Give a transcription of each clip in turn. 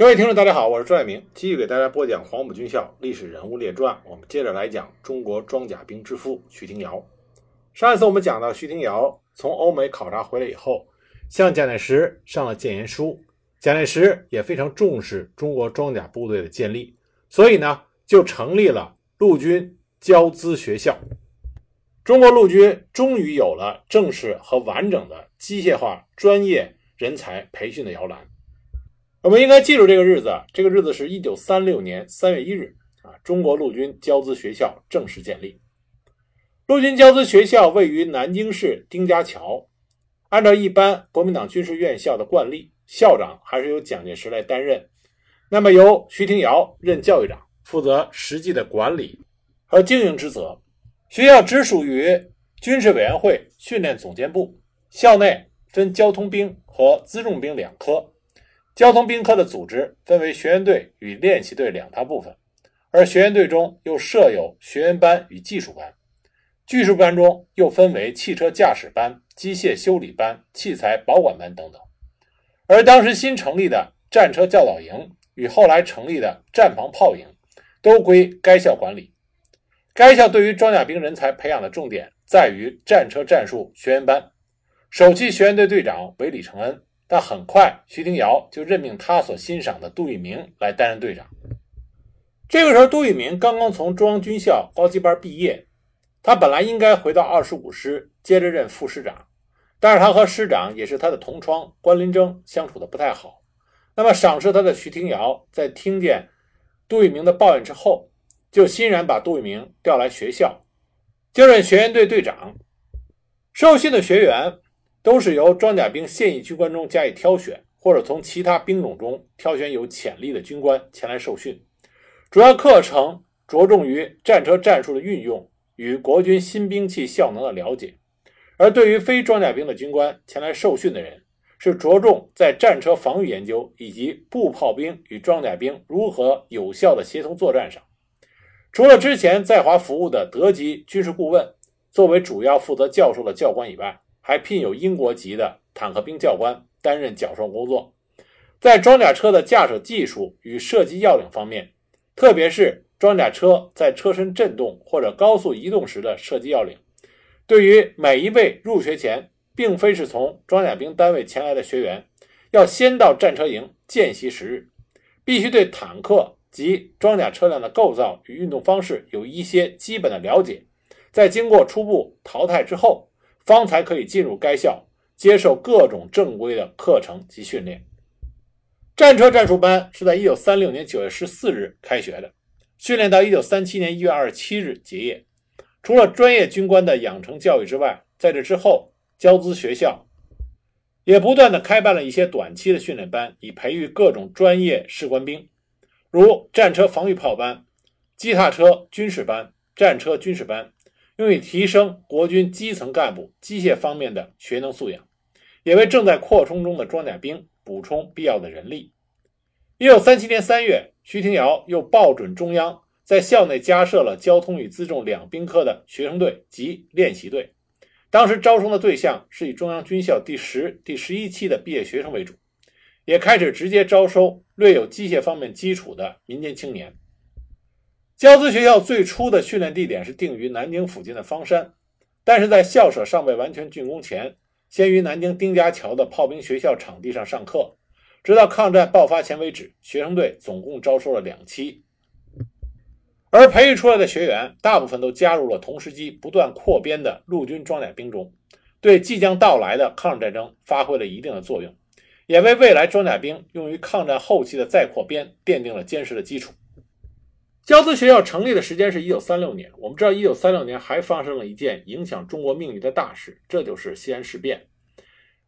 各位听众，大家好，我是朱爱明，继续给大家播讲黄埔军校历史人物列传。我们接着来讲中国装甲兵之父徐廷瑶。上一次我们讲到，徐廷瑶从欧美考察回来以后，向蒋介石上了谏言书。蒋介石也非常重视中国装甲部队的建立，所以呢，就成立了陆军教资学校。中国陆军终于有了正式和完整的机械化专业人才培训的摇篮。我们应该记住这个日子，这个日子是一九三六年三月一日啊，中国陆军教资学校正式建立。陆军教资学校位于南京市丁家桥，按照一般国民党军事院校的惯例，校长还是由蒋介石来担任，那么由徐廷瑶任教育长，负责实际的管理和经营职责。学校直属于军事委员会训练总监部，校内分交通兵和辎重兵两科。交通兵科的组织分为学员队与练习队两大部分，而学员队中又设有学员班与技术班，技术班中又分为汽车驾驶班、机械修理班、器材保管班等等。而当时新成立的战车教导营与后来成立的战防炮营，都归该校管理。该校对于装甲兵人才培养的重点在于战车战术学员班，首期学员队队长为李承恩。但很快，徐廷瑶就任命他所欣赏的杜聿明来担任队长。这个时候，杜聿明刚刚从中央军校高级班毕业，他本来应该回到二十五师接着任副师长，但是他和师长也是他的同窗关林征相处的不太好。那么，赏识他的徐廷瑶在听见杜聿明的抱怨之后，就欣然把杜聿明调来学校，就任学员队队长。受训的学员。都是由装甲兵现役军官中加以挑选，或者从其他兵种中挑选有潜力的军官前来受训。主要课程着重于战车战术的运用与国军新兵器效能的了解。而对于非装甲兵的军官前来受训的人，是着重在战车防御研究以及步炮兵与装甲兵如何有效的协同作战上。除了之前在华服务的德籍军事顾问作为主要负责教授的教官以外，还聘有英国籍的坦克兵教官担任教授工作，在装甲车的驾驶技术与射击要领方面，特别是装甲车在车身震动或者高速移动时的射击要领，对于每一位入学前并非是从装甲兵单位前来的学员，要先到战车营见习十日，必须对坦克及装甲车辆的构造与运动方式有一些基本的了解，在经过初步淘汰之后。方才可以进入该校接受各种正规的课程及训练。战车战术班是在一九三六年九月十四日开学的，训练到一九三七年一月二十七日结业。除了专业军官的养成教育之外，在这之后，教资学校也不断的开办了一些短期的训练班，以培育各种专业士官兵，如战车防御炮班、机踏车军事班、战车军事班。用以提升国军基层干部机械方面的学能素养，也为正在扩充中的装甲兵补充必要的人力。一九三七年三月，徐廷瑶又报准中央，在校内加设了交通与辎重两兵科的学生队及练习队。当时招生的对象是以中央军校第十、第十一期的毕业学生为主，也开始直接招收略有机械方面基础的民间青年。教资学校最初的训练地点是定于南京附近的方山，但是在校舍尚未完全竣工前，先于南京丁家桥的炮兵学校场地上上课，直到抗战爆发前为止。学生队总共招收了两期，而培育出来的学员大部分都加入了同时期不断扩编的陆军装甲兵中，对即将到来的抗日战争发挥了一定的作用，也为未来装甲兵用于抗战后期的再扩编奠定了坚实的基础。教资学校成立的时间是一九三六年。我们知道，一九三六年还发生了一件影响中国命运的大事，这就是西安事变。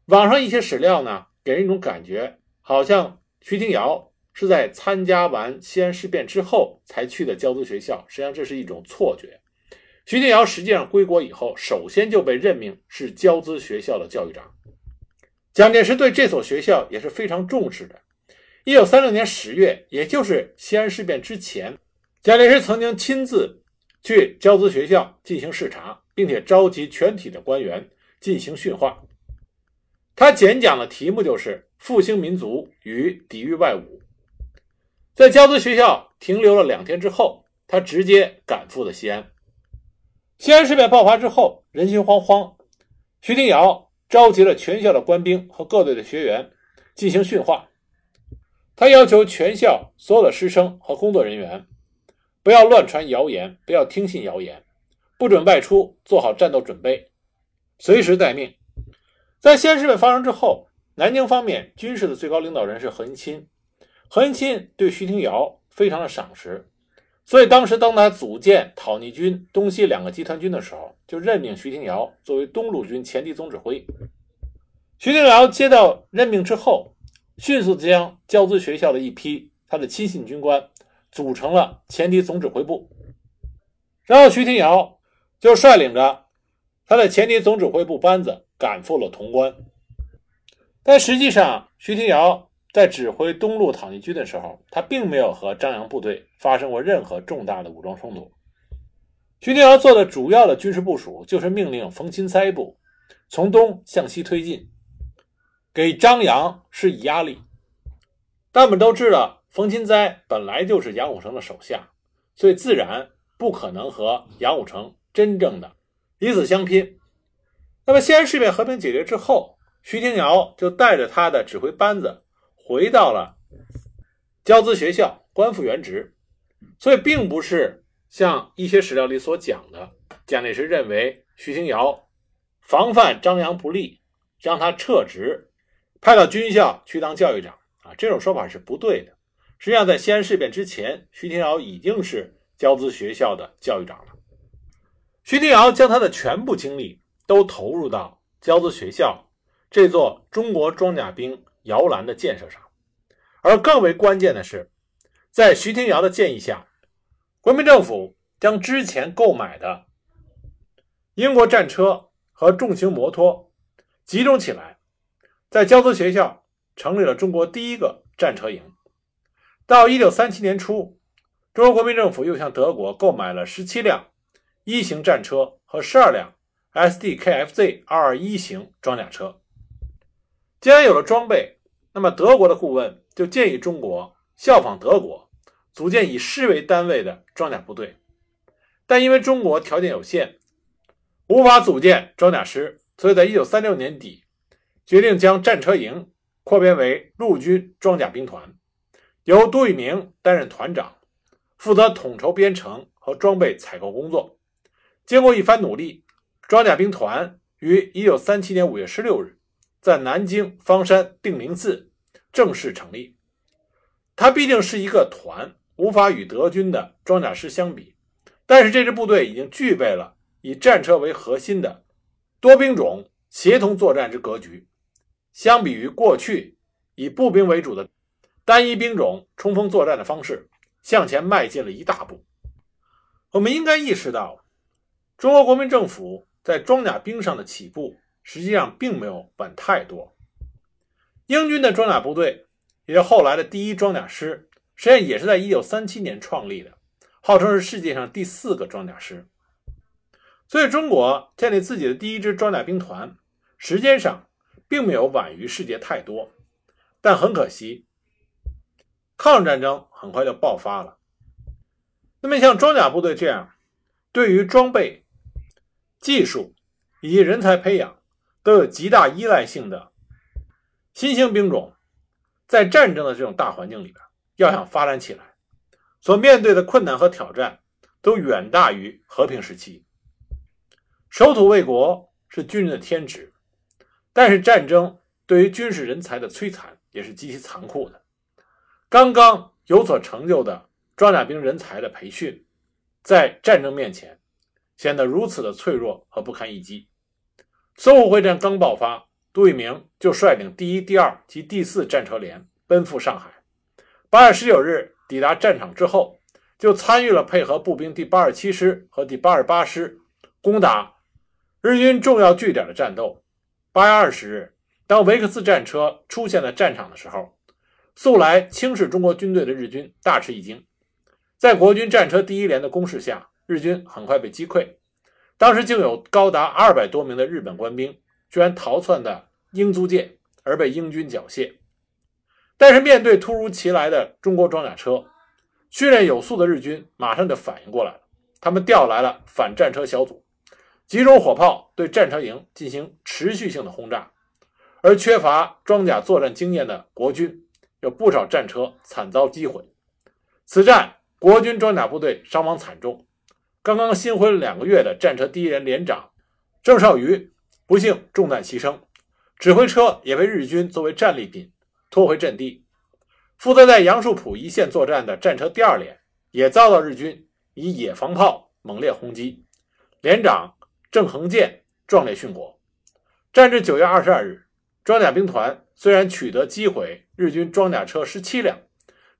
网上一些史料呢，给人一种感觉，好像徐廷瑶是在参加完西安事变之后才去的教资学校。实际上，这是一种错觉。徐廷瑶实际上归国以后，首先就被任命是教资学校的教育长。蒋介石对这所学校也是非常重视的。一九三六年十月，也就是西安事变之前。蒋介石曾经亲自去教资学校进行视察，并且召集全体的官员进行训话。他简讲的题目就是“复兴民族与抵御外侮”。在交资学校停留了两天之后，他直接赶赴了西安。西安事变爆发之后，人心惶惶，徐廷瑶召集了全校的官兵和各队的学员进行训话。他要求全校所有的师生和工作人员不要乱传谣言，不要听信谣言，不准外出，做好战斗准备，随时待命。在西安事变发生之后，南京方面军事的最高领导人是何应钦。何应钦对徐廷瑶非常的赏识，所以当时当他组建讨逆军东西两个集团军的时候，就任命徐廷瑶作为东路军前敌总指挥。徐廷瑶接到任命之后，迅速将交资学校的一批他的亲信军官组成了前敌总指挥部，然后徐廷瑶就率领着他的前敌总指挥部班子赶赴了潼关。但实际上，徐廷瑶在指挥东路讨逆军的时候，他并没有和张杨部队发生过任何重大的武装冲突。徐廷瑶做的主要的军事部署就是命令冯钦哉部从东向西推进，给张杨施以压力。但我们都知道，冯钦哉本来就是杨虎城的手下，所以自然不可能和杨虎城真正的以死相拼。那么，西安事变和平解决之后，徐廷瑶就带着他的指挥班子回到了交资学校，官复原职。所以，并不是像一些史料里所讲的，蒋介石认为徐廷瑶防范张杨不利，让他撤职，派到军校去当教育长啊，这种说法是不对的。实际上，在西安事变之前，徐廷瑶已经是交资学校的教育长了。徐廷瑶将他的全部精力都投入到交资学校。这座中国装甲兵摇篮的建设上，而更为关键的是，在徐廷瑶的建议下，国民政府将之前购买的英国战车和重型摩托集中起来，在交资学校成立了中国第一个战车营。到一九三七年初，中国国民政府又向德国购买了十七辆一型战车和十二辆 SDKFZ 二二一型装甲车。既然有了装备，那么德国的顾问就建议中国效仿德国，组建以师为单位的装甲部队。但因为中国条件有限，无法组建装甲师，所以在一九三六年底，决定将战车营扩编为陆军装甲兵团，由杜聿明担任团长，负责统筹编程和装备采购工作。经过一番努力，装甲兵团于一九三七年五月十六日。在南京方山定陵寺正式成立。它毕竟是一个团，无法与德军的装甲师相比。但是这支部队已经具备了以战车为核心的多兵种协同作战之格局。相比于过去以步兵为主的单一兵种冲锋作战的方式，向前迈进了一大步。我们应该意识到，中国国民政府在装甲兵上的起步。实际上并没有晚太多。英军的装甲部队，也是后来的第一装甲师，实际上也是在1937年创立的，号称是世界上第四个装甲师。所以，中国建立自己的第一支装甲兵团，时间上并没有晚于世界太多。但很可惜，抗日战争很快就爆发了。那么，像装甲部队这样，对于装备、技术以及人才培养，都有极大依赖性的新兴兵种，在战争的这种大环境里边，要想发展起来，所面对的困难和挑战都远大于和平时期。守土卫国是军人的天职，但是战争对于军事人才的摧残也是极其残酷的。刚刚有所成就的装甲兵人才的培训，在战争面前显得如此的脆弱和不堪一击。淞沪会战刚爆发，杜聿明就率领第一、第二及第四战车连奔赴上海。八月十九日抵达战场之后，就参与了配合步兵第八十七师和第八十八师攻打日军重要据点的战斗。八月二十日，当维克斯战车出现在战场的时候，素来轻视中国军队的日军大吃一惊。在国军战车第一连的攻势下，日军很快被击溃。当时竟有高达二百多名的日本官兵居然逃窜的英租界，而被英军缴械。但是面对突如其来的中国装甲车，训练有素的日军马上就反应过来了，他们调来了反战车小组，集中火炮对战车营进行持续性的轰炸。而缺乏装甲作战经验的国军，有不少战车惨遭击毁。此战，国军装甲部队伤亡惨重。刚刚新婚两个月的战车第一连连长郑少瑜不幸中弹牺牲，指挥车也被日军作为战利品拖回阵地。负责在杨树浦一线作战的战车第二连也遭到日军以野防炮猛烈轰击，连长郑恒建壮烈殉国。战至九月二十二日。装甲兵团虽然取得击毁日军装甲车十七辆，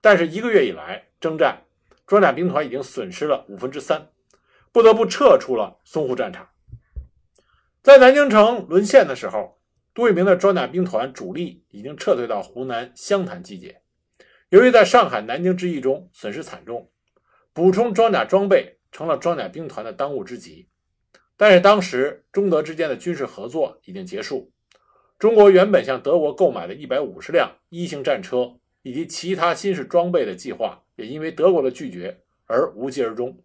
但是一个月以来征战，装甲兵团已经损失了五分之三，不得不撤出了淞沪战场。在南京城沦陷的时候，杜聿明的装甲兵团主力已经撤退到湖南湘潭集结。由于在上海、南京之役中损失惨重，补充装甲装备成了装甲兵团的当务之急。但是当时中德之间的军事合作已经结束。中国原本向德国购买的一百五十辆一型战车以及其他新式装备的计划，也因为德国的拒绝而无疾而终。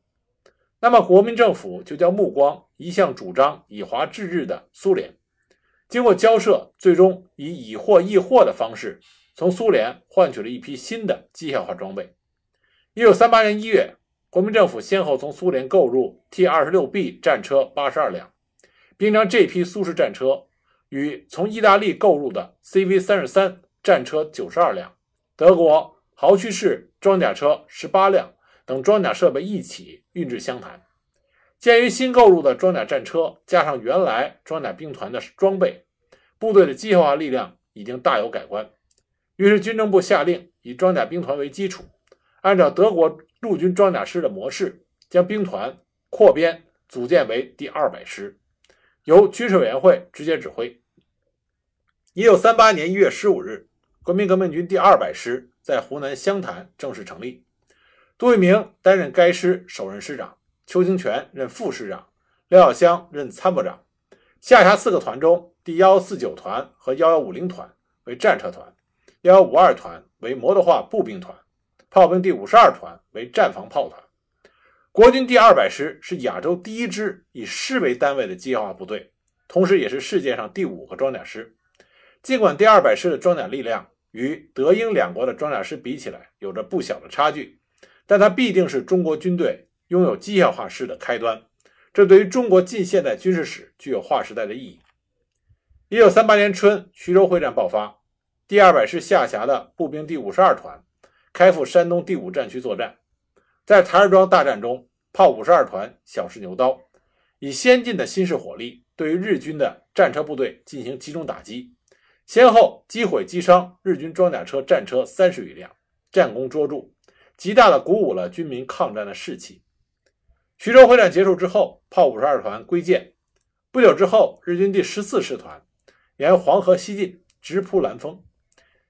那么，国民政府就将目光移向主张以华制日的苏联。经过交涉，最终以以货易货的方式，从苏联换取了一批新的机械化装备。一九三八年一月，国民政府先后从苏联购入 T 二十六 B 战车八十二辆，并将这批苏式战车。与从意大利购入的 CV 三十三战车九十二辆、德国豪驱式装甲车十八辆等装甲设备一起运至湘潭。鉴于新购入的装甲战车加上原来装甲兵团的装备，部队的机械化力量已经大有改观。于是军政部下令以装甲兵团为基础，按照德国陆军装甲师的模式，将兵团扩编组建为第二百师。由军事委员会直接指挥。一九三八年一月十五日，国民革命军第二百师在湖南湘潭正式成立。杜聿明担任该师首任师长，邱清泉任副师长，廖耀湘任参谋长。下辖四个团中，第幺四九团和幺幺五零团为战车团，幺幺五二团为摩托化步兵团，炮兵第五十二团为战防炮团。国军第二百师是亚洲第一支以师为单位的机械化部队，同时也是世界上第五个装甲师。尽管第二百师的装甲力量与德英两国的装甲师比起来有着不小的差距，但它必定是中国军队拥有机械化师的开端。这对于中国近现代军事史具有划时代的意义。一九三八年春，徐州会战爆发，第二百师下辖的步兵第五十二团开赴山东第五战区作战。在台儿庄大战中，炮五十二团小试牛刀，以先进的新式火力对于日军的战车部队进行集中打击，先后击毁击伤日军装甲车战车三十余辆，战功卓著，极大的鼓舞了军民抗战的士气。徐州会战结束之后，炮五十二团归建。不久之后，日军第十四师团沿黄河西进，直扑兰丰。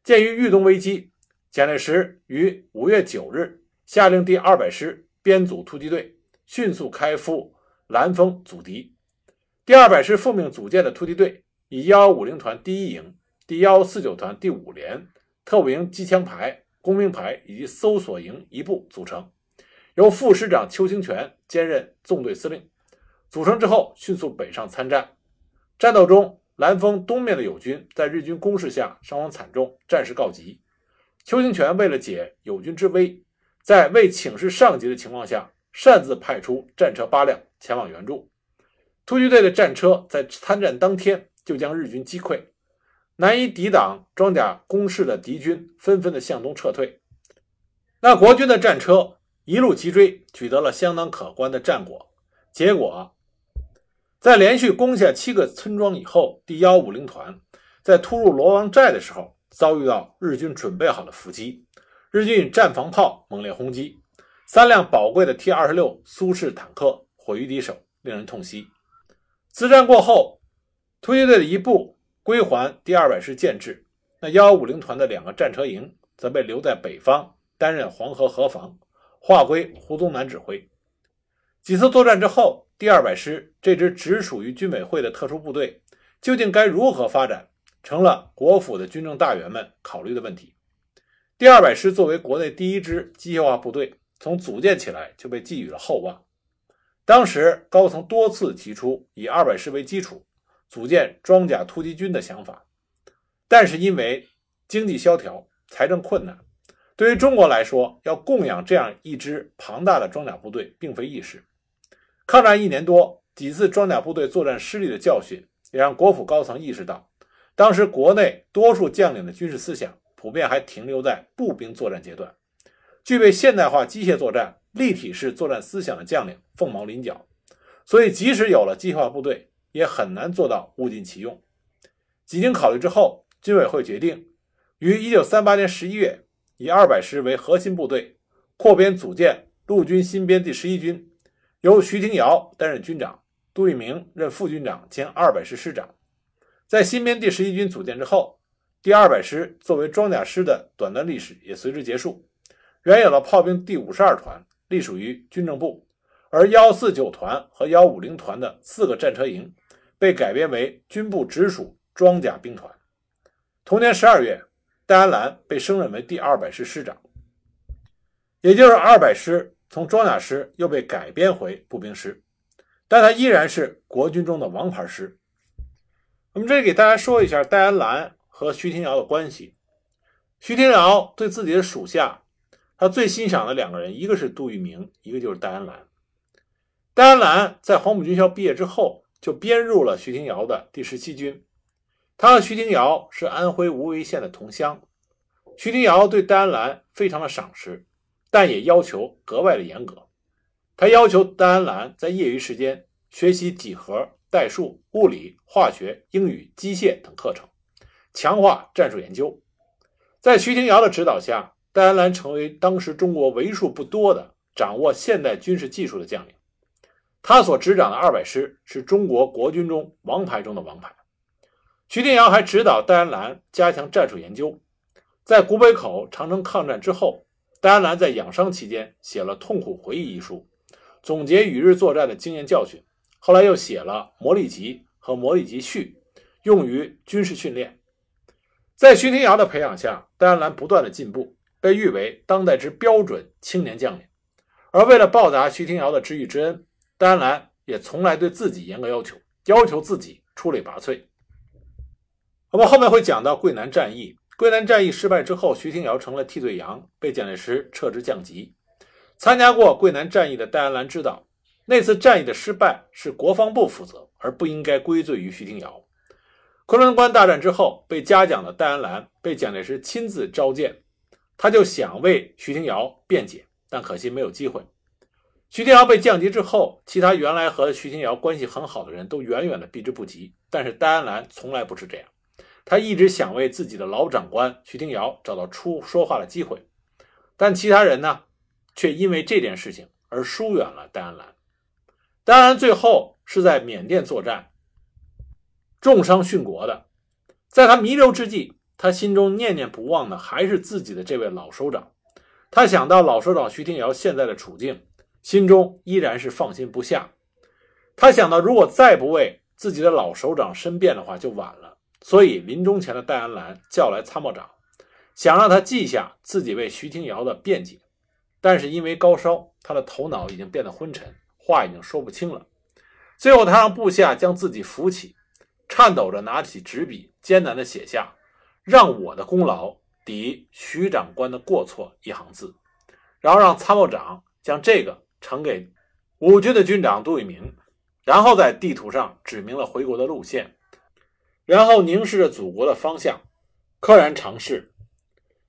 鉴于豫东危机，蒋介石于五月九日。下令第二百师编组突击队，迅速开赴兰丰阻敌。第二百师奉命组建的突击队以幺幺五零团第一营、第幺四九团第五连、特务营机枪排、工兵排以及搜索营一部组成，由副师长邱清泉兼任纵队司令。组成之后，迅速北上参战。战斗中，兰峰东面的友军在日军攻势下伤亡惨重，战事告急。邱清泉为了解友军之危。在未请示上级的情况下，擅自派出战车八辆前往援助。突击队的战车在参战当天就将日军击溃，难以抵挡装甲攻势的敌军纷纷的向东撤退。那国军的战车一路急追，取得了相当可观的战果。结果，在连续攻下七个村庄以后，第幺五零团在突入罗王寨的时候，遭遇到日军准备好的伏击。日军战防炮猛烈轰击，三辆宝贵的 T 二十六苏式坦克毁于敌手，令人痛惜。此战过后，突击队的一部归还第二百师建制，那幺幺五零团的两个战车营则被留在北方担任黄河河防，划归胡宗南指挥。几次作战之后，第二百师这支直属于军委会的特殊部队究竟该如何发展，成了国府的军政大员们考虑的问题。第二百师作为国内第一支机械化部队，从组建起来就被寄予了厚望。当时高层多次提出以二百师为基础组建装甲突击军的想法，但是因为经济萧条、财政困难，对于中国来说，要供养这样一支庞大的装甲部队并非易事。抗战一年多，几次装甲部队作战失利的教训，也让国府高层意识到，当时国内多数将领的军事思想普遍还停留在步兵作战阶段，具备现代化机械作战。立体式作战思想的将领凤毛麟角，所以即使有了机械化部队，也很难做到物尽其用。几经考虑之后，军委会决定于1938年11月以200师为核心部队，扩编组建陆军新编第十一军，由徐廷瑶担任军长，杜聿明任副军长兼200师师长。在新编第十一军组建之后，第200师作为装甲师的短暂历史也随之结束，原有的炮兵第五十二团。隶属于军政部，而幺四九团和幺五零团的四个战车营被改编为军部直属装甲兵团。同年十二月，戴安澜被升任为第二百师师长，也就是二百师从装甲师又被改编回步兵师，但他依然是国军中的王牌师。我们这里给大家说一下戴安澜和徐廷瑶的关系。徐廷瑶对自己的属下。他最欣赏的两个人，一个是杜聿明，一个就是戴安澜。戴安澜在黄埔军校毕业之后，就编入了徐廷瑶的第十七军。他和徐廷瑶是安徽无为县的同乡。徐廷瑶对戴安澜非常的赏识，但也要求格外的严格。他要求戴安澜在业余时间学习几何、代数、物理、化学、英语、机械等课程，强化战术研究。在徐廷瑶的指导下。戴安澜成为当时中国为数不多的掌握现代军事技术的将领，他所执掌的二百师是中国国军中王牌中的王牌。徐天瑶还指导戴安澜加强战术研究。在古北口、长城抗战之后，戴安澜在养伤期间写了《痛苦回忆》一书，总结与日作战的经验教训。后来又写了《磨砺集》和《磨砺集序》，用于军事训练。在徐廷瑶的培养下，戴安澜不断的进步。被誉为当代之标准青年将领，而为了报答徐廷瑶的知遇之恩，戴安澜也从来对自己严格要求，要求自己出类拔萃。我们后面会讲到桂南战役，桂南战役失败之后，徐廷瑶成了替罪羊，被蒋介石撤职降级。参加过桂南战役的戴安澜知道，那次战役的失败是国防部负责，而不应该归罪于徐廷瑶。昆仑关大战之后，被嘉奖的戴安澜被蒋介石亲自召见。他就想为徐廷瑶辩解，但可惜没有机会。徐廷瑶被降级之后，其他原来和徐廷瑶关系很好的人都远远的避之不及。但是戴安澜从来不是这样，他一直想为自己的老长官徐廷瑶找到出说话的机会，但其他人呢，却因为这件事情而疏远了戴安澜。戴安澜最后是在缅甸作战，重伤殉国的，在他弥留之际。他心中念念不忘的还是自己的这位老首长，他想到老首长徐廷瑶现在的处境，心中依然是放心不下。他想到，如果再不为自己的老首长申辩的话，就晚了。所以临终前的戴安澜叫来参谋长，想让他记下自己为徐廷瑶的辩解。但是因为高烧，他的头脑已经变得昏沉，话已经说不清了。最后，他让部下将自己扶起，颤抖着拿起纸笔，艰难地写下。让我的功劳抵徐长官的过错一行字，然后让参谋长将这个呈给五军的军长杜聿明，然后在地图上指明了回国的路线，然后凝视着祖国的方向，溘然长逝。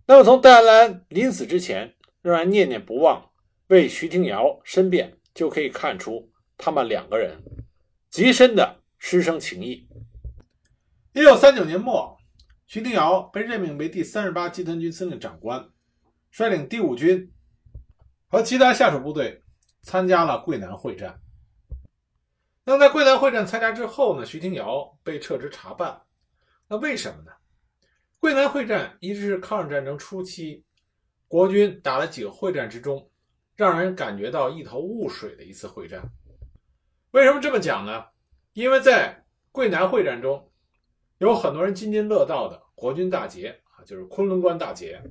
那么从戴安澜临死之前仍然念念不忘为徐廷瑶申辩，就可以看出他们两个人极深的师生情谊。一九三九年末。徐廷瑶被任命为第三十八集团军司令长官，率领第五军和其他下属部队参加了桂南会战。那在桂南会战参加之后呢？徐廷瑶被撤职查办。那为什么呢？桂南会战一直是抗日战争初期国军打了几个会战之中，让人感觉到一头雾水的一次会战。为什么这么讲呢？因为在桂南会战中。有很多人津津乐道的国军大捷啊，就是昆仑关大捷。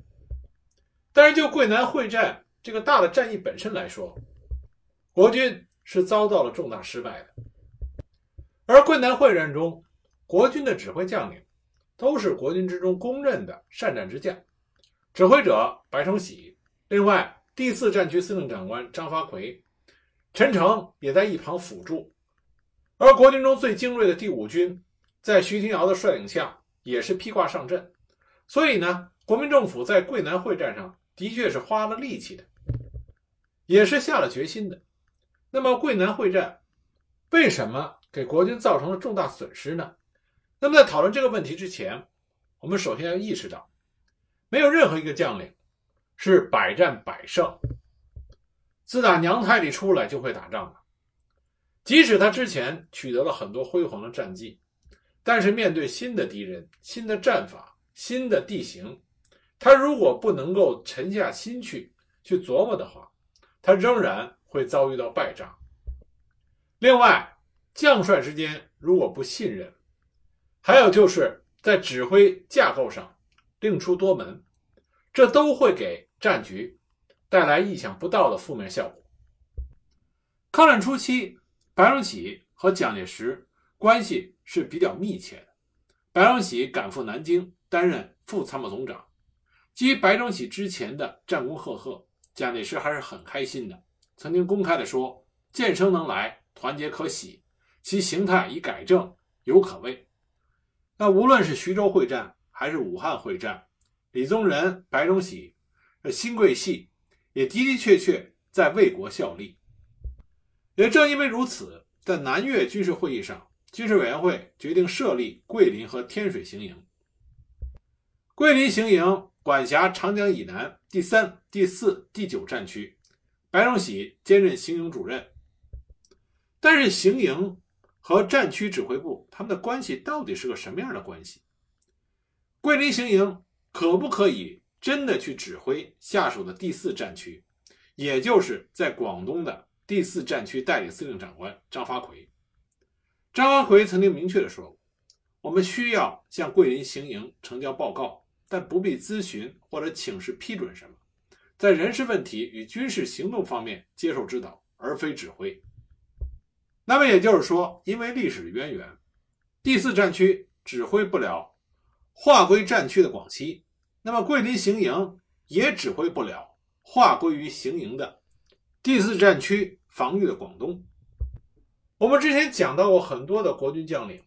但是就桂南会战这个大的战役本身来说，国军是遭到了重大失败的。而桂南会战中，国军的指挥将领都是国军之中公认的善战之将，指挥者白崇禧，另外第四战区司令长官张发奎、陈诚也在一旁辅助。而国军中最精锐的第五军，在徐廷瑶的率领下，也是披挂上阵。所以呢，国民政府在桂南会战上。的确是花了力气的，也是下了决心的。那么桂南会战为什么给国军造成了重大损失呢？那么在讨论这个问题之前，我们首先要意识到，没有任何一个将领是百战百胜，自打娘胎里出来就会打仗的。即使他之前取得了很多辉煌的战绩，但是面对新的敌人、新的战法、新的地形。他如果不能够沉下心去去琢磨的话，他仍然会遭遇到败仗。另外，将帅之间如果不信任，还有就是在指挥架构上另出多门，这都会给战局带来意想不到的负面效果。抗战初期，白崇禧和蒋介石关系是比较密切的，白崇禧赶赴南京担任副参谋总长。基于白崇禧之前的战功赫赫，蒋介石还是很开心的，曾经公开的说：“剑生能来，团结可喜，其形态已改正，犹可畏。”那无论是徐州会战还是武汉会战，李宗仁、白崇禧、新桂系也的的确确在为国效力。也正因为如此，在南越军事会议上，军事委员会决定设立桂林和天水行营。桂林行营。管辖长江以南第三、第四、第九战区，白崇禧兼任行营主任。但是行营和战区指挥部他们的关系到底是个什么样的关系？桂林行营可不可以真的去指挥下属的第四战区，也就是在广东的第四战区代理司令长官张发奎？张发奎曾经明确的说过：“我们需要向桂林行营呈交报告。”但不必咨询或者请示批准什么，在人事问题与军事行动方面接受指导，而非指挥。那么也就是说，因为历史渊源，第四战区指挥不了划归战区的广西，那么桂林行营也指挥不了划归于行营的第四战区防御的广东。我们之前讲到过很多的国军将领，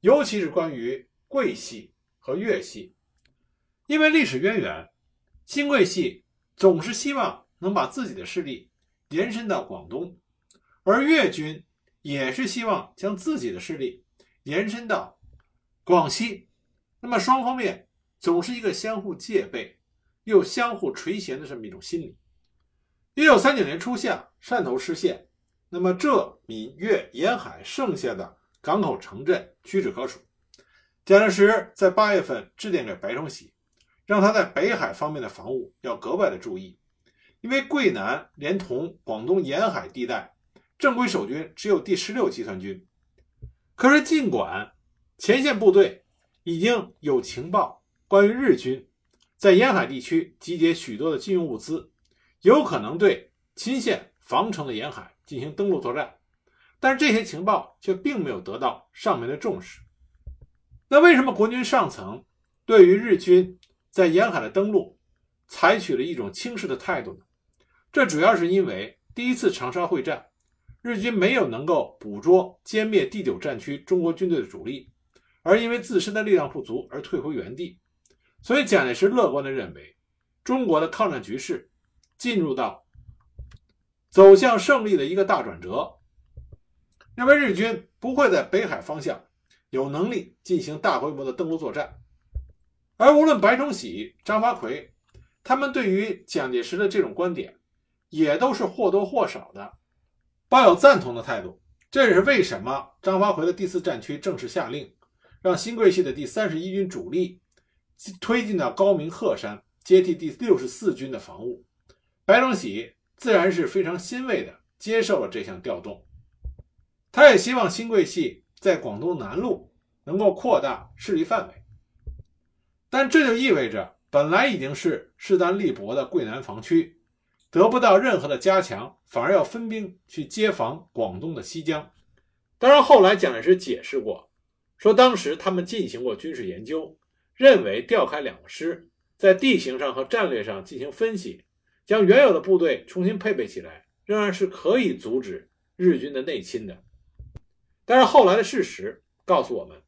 尤其是关于桂系和粤系。因为历史渊源，新桂系总是希望能把自己的势力延伸到广东，而粤军也是希望将自己的势力延伸到广西。那么双方面总是一个相互戒备又相互垂涎的这么一种心理。一九三九年初夏，汕头失陷，那么浙闽粤沿海剩下的港口城镇屈指可数。蒋介石在八月份致电给白崇禧。让他在北海方面的防务要格外的注意，因为桂南连同广东沿海地带正规守军只有第十六集团军，可是尽管前线部队已经有情报关于日军在沿海地区集结许多的军用物资，有可能对钦县防城的沿海进行登陆作战，但是这些情报却并没有得到上面的重视。那为什么国军上层对于日军？在沿海的登陆，采取了一种轻视的态度呢。这主要是因为第一次长沙会战，日军没有能够捕捉歼灭第九战区中国军队的主力，而因为自身的力量不足而退回原地。所以蒋介石乐观地认为，中国的抗战局势进入到走向胜利的一个大转折，认为日军不会在北海方向有能力进行大规模的登陆作战。而无论白崇禧、张发奎，他们对于蒋介石的这种观点，也都是或多或少的抱有赞同的态度。这也是为什么张发奎的第四战区正式下令，让新桂系的第三十一军主力推进到高明鹤山，接替第六十四军的防务。白崇禧自然是非常欣慰的接受了这项调动，他也希望新桂系在广东南路能够扩大势力范围。但这就意味着本来已经是势单力薄的桂南防区，得不到任何的加强，反而要分兵去接防广东的西江。当然，后来蒋介石解释过，说当时他们进行过军事研究，认为调开两个师，在地形上和战略上进行分析，将原有的部队重新配备起来，仍然是可以阻止日军的内侵的。但是后来的事实告诉我们，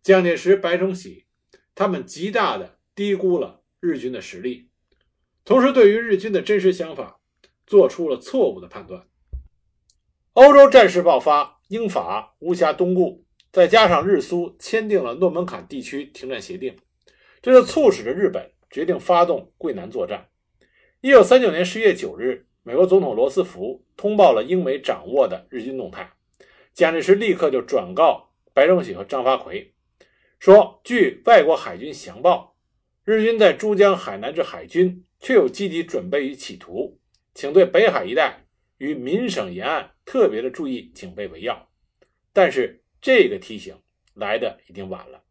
蒋介石、白崇禧他们极大的低估了日军的实力，同时对于日军的真实想法做出了错误的判断。欧洲战事爆发。英法无暇东顾，再加上日苏签订了诺门坎地区停战协定，这就促使着日本决定发动桂南作战。一九三九年十月九日，美国总统罗斯福通报了英美掌握的日军动态，蒋介石立刻就转告白崇禧和张发奎，说：据外国海军详报，日军在珠江海南之海军确有积极准备与企图，请对北海一带。与闽省沿岸特别的注意警备为要，但是这个提醒来的已经晚了。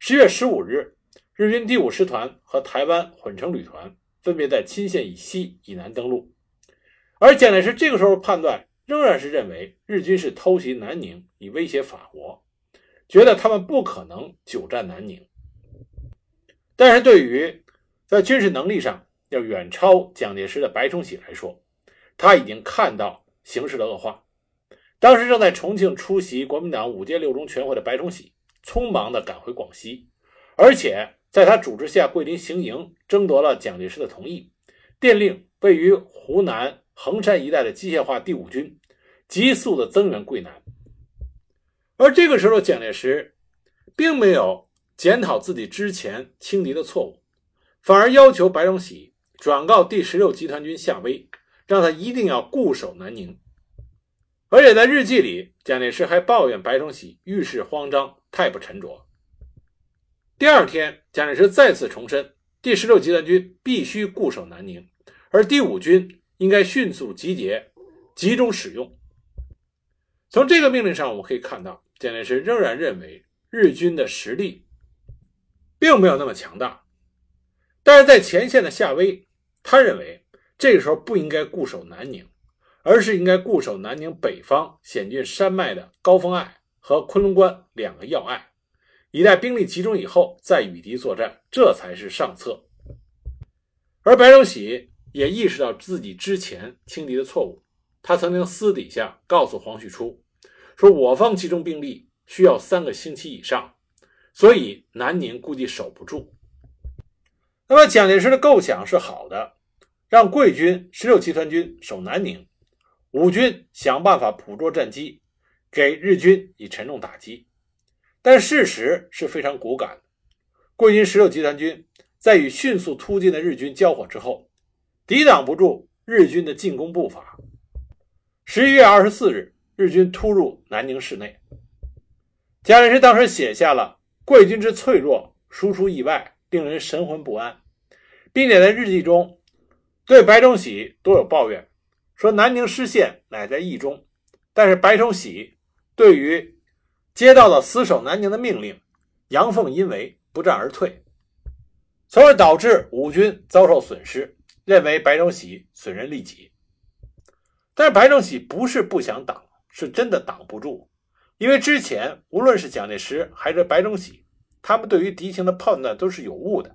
十月十五日，日军第五师团和台湾混成旅团分别在钦县以西、以南登陆，而蒋介石这个时候判断仍然是认为日军是偷袭南宁以威胁法国，觉得他们不可能久战南宁。但是对于在军事能力上要远超蒋介石的白崇禧来说，他已经看到形势的恶化。当时正在重庆出席国民党五届六中全会的白崇禧，匆忙地赶回广西，而且在他主持下桂林行营，争夺了蒋介石的同意，电令位于湖南衡山一带的机械化第五军急速的增援桂南。而这个时候，蒋介石并没有检讨自己之前轻敌的错误，反而要求白崇禧转告第十六集团军夏威。让他一定要固守南宁，而且在日记里，蒋介石还抱怨白崇禧遇事慌张，太不沉着。第二天，蒋介石再次重申，第十六集团军必须固守南宁，而第五军应该迅速集结，集中使用。从这个命令上，我们可以看到，蒋介石仍然认为日军的实力并没有那么强大，但是在前线的夏威，他认为。这个时候不应该固守南宁，而是应该固守南宁北方险峻山脉的高峰隘和昆仑关两个要隘，以待兵力集中以后再与敌作战，这才是上策。而白崇禧也意识到自己之前轻敌的错误，他曾经私底下告诉黄旭初说：“我方集中兵力需要三个星期以上，所以南宁估计守不住。”那么蒋介石的构想是好的。让桂军十六集团军守南宁，五军想办法捕捉战机，给日军以沉重打击。但事实是非常骨感的。桂军十六集团军在与迅速突进的日军交火之后，抵挡不住日军的进攻步伐。十一月二十四日，日军突入南宁市内。蒋介石当时写下了“桂军之脆弱，输出意外，令人神魂不安”，并且在日记中。对白崇禧多有抱怨，说南宁失陷乃在意中。但是白崇禧对于接到了死守南宁的命令，阳奉阴违，不战而退，从而导致五军遭受损失，认为白崇禧损人利己。但是白崇禧不是不想挡，是真的挡不住，因为之前无论是蒋介石还是白崇禧，他们对于敌情的判断都是有误的。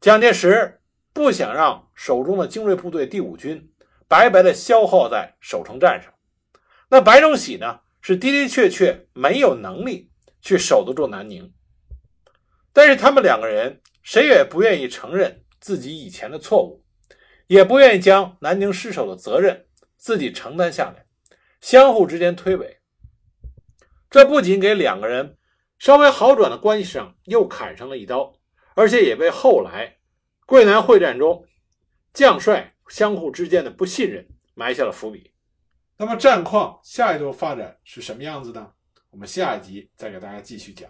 蒋介石。不想让手中的精锐部队第五军白白的消耗在守城战上，那白崇禧呢是的的确确没有能力去守得住南宁，但是他们两个人谁也不愿意承认自己以前的错误，也不愿意将南宁失守的责任自己承担下来，相互之间推诿，这不仅给两个人稍微好转的关系上又砍上了一刀，而且也为后来。桂南会战中，将帅相互之间的不信任埋下了伏笔。那么战况下一步发展是什么样子呢？我们下一集再给大家继续讲。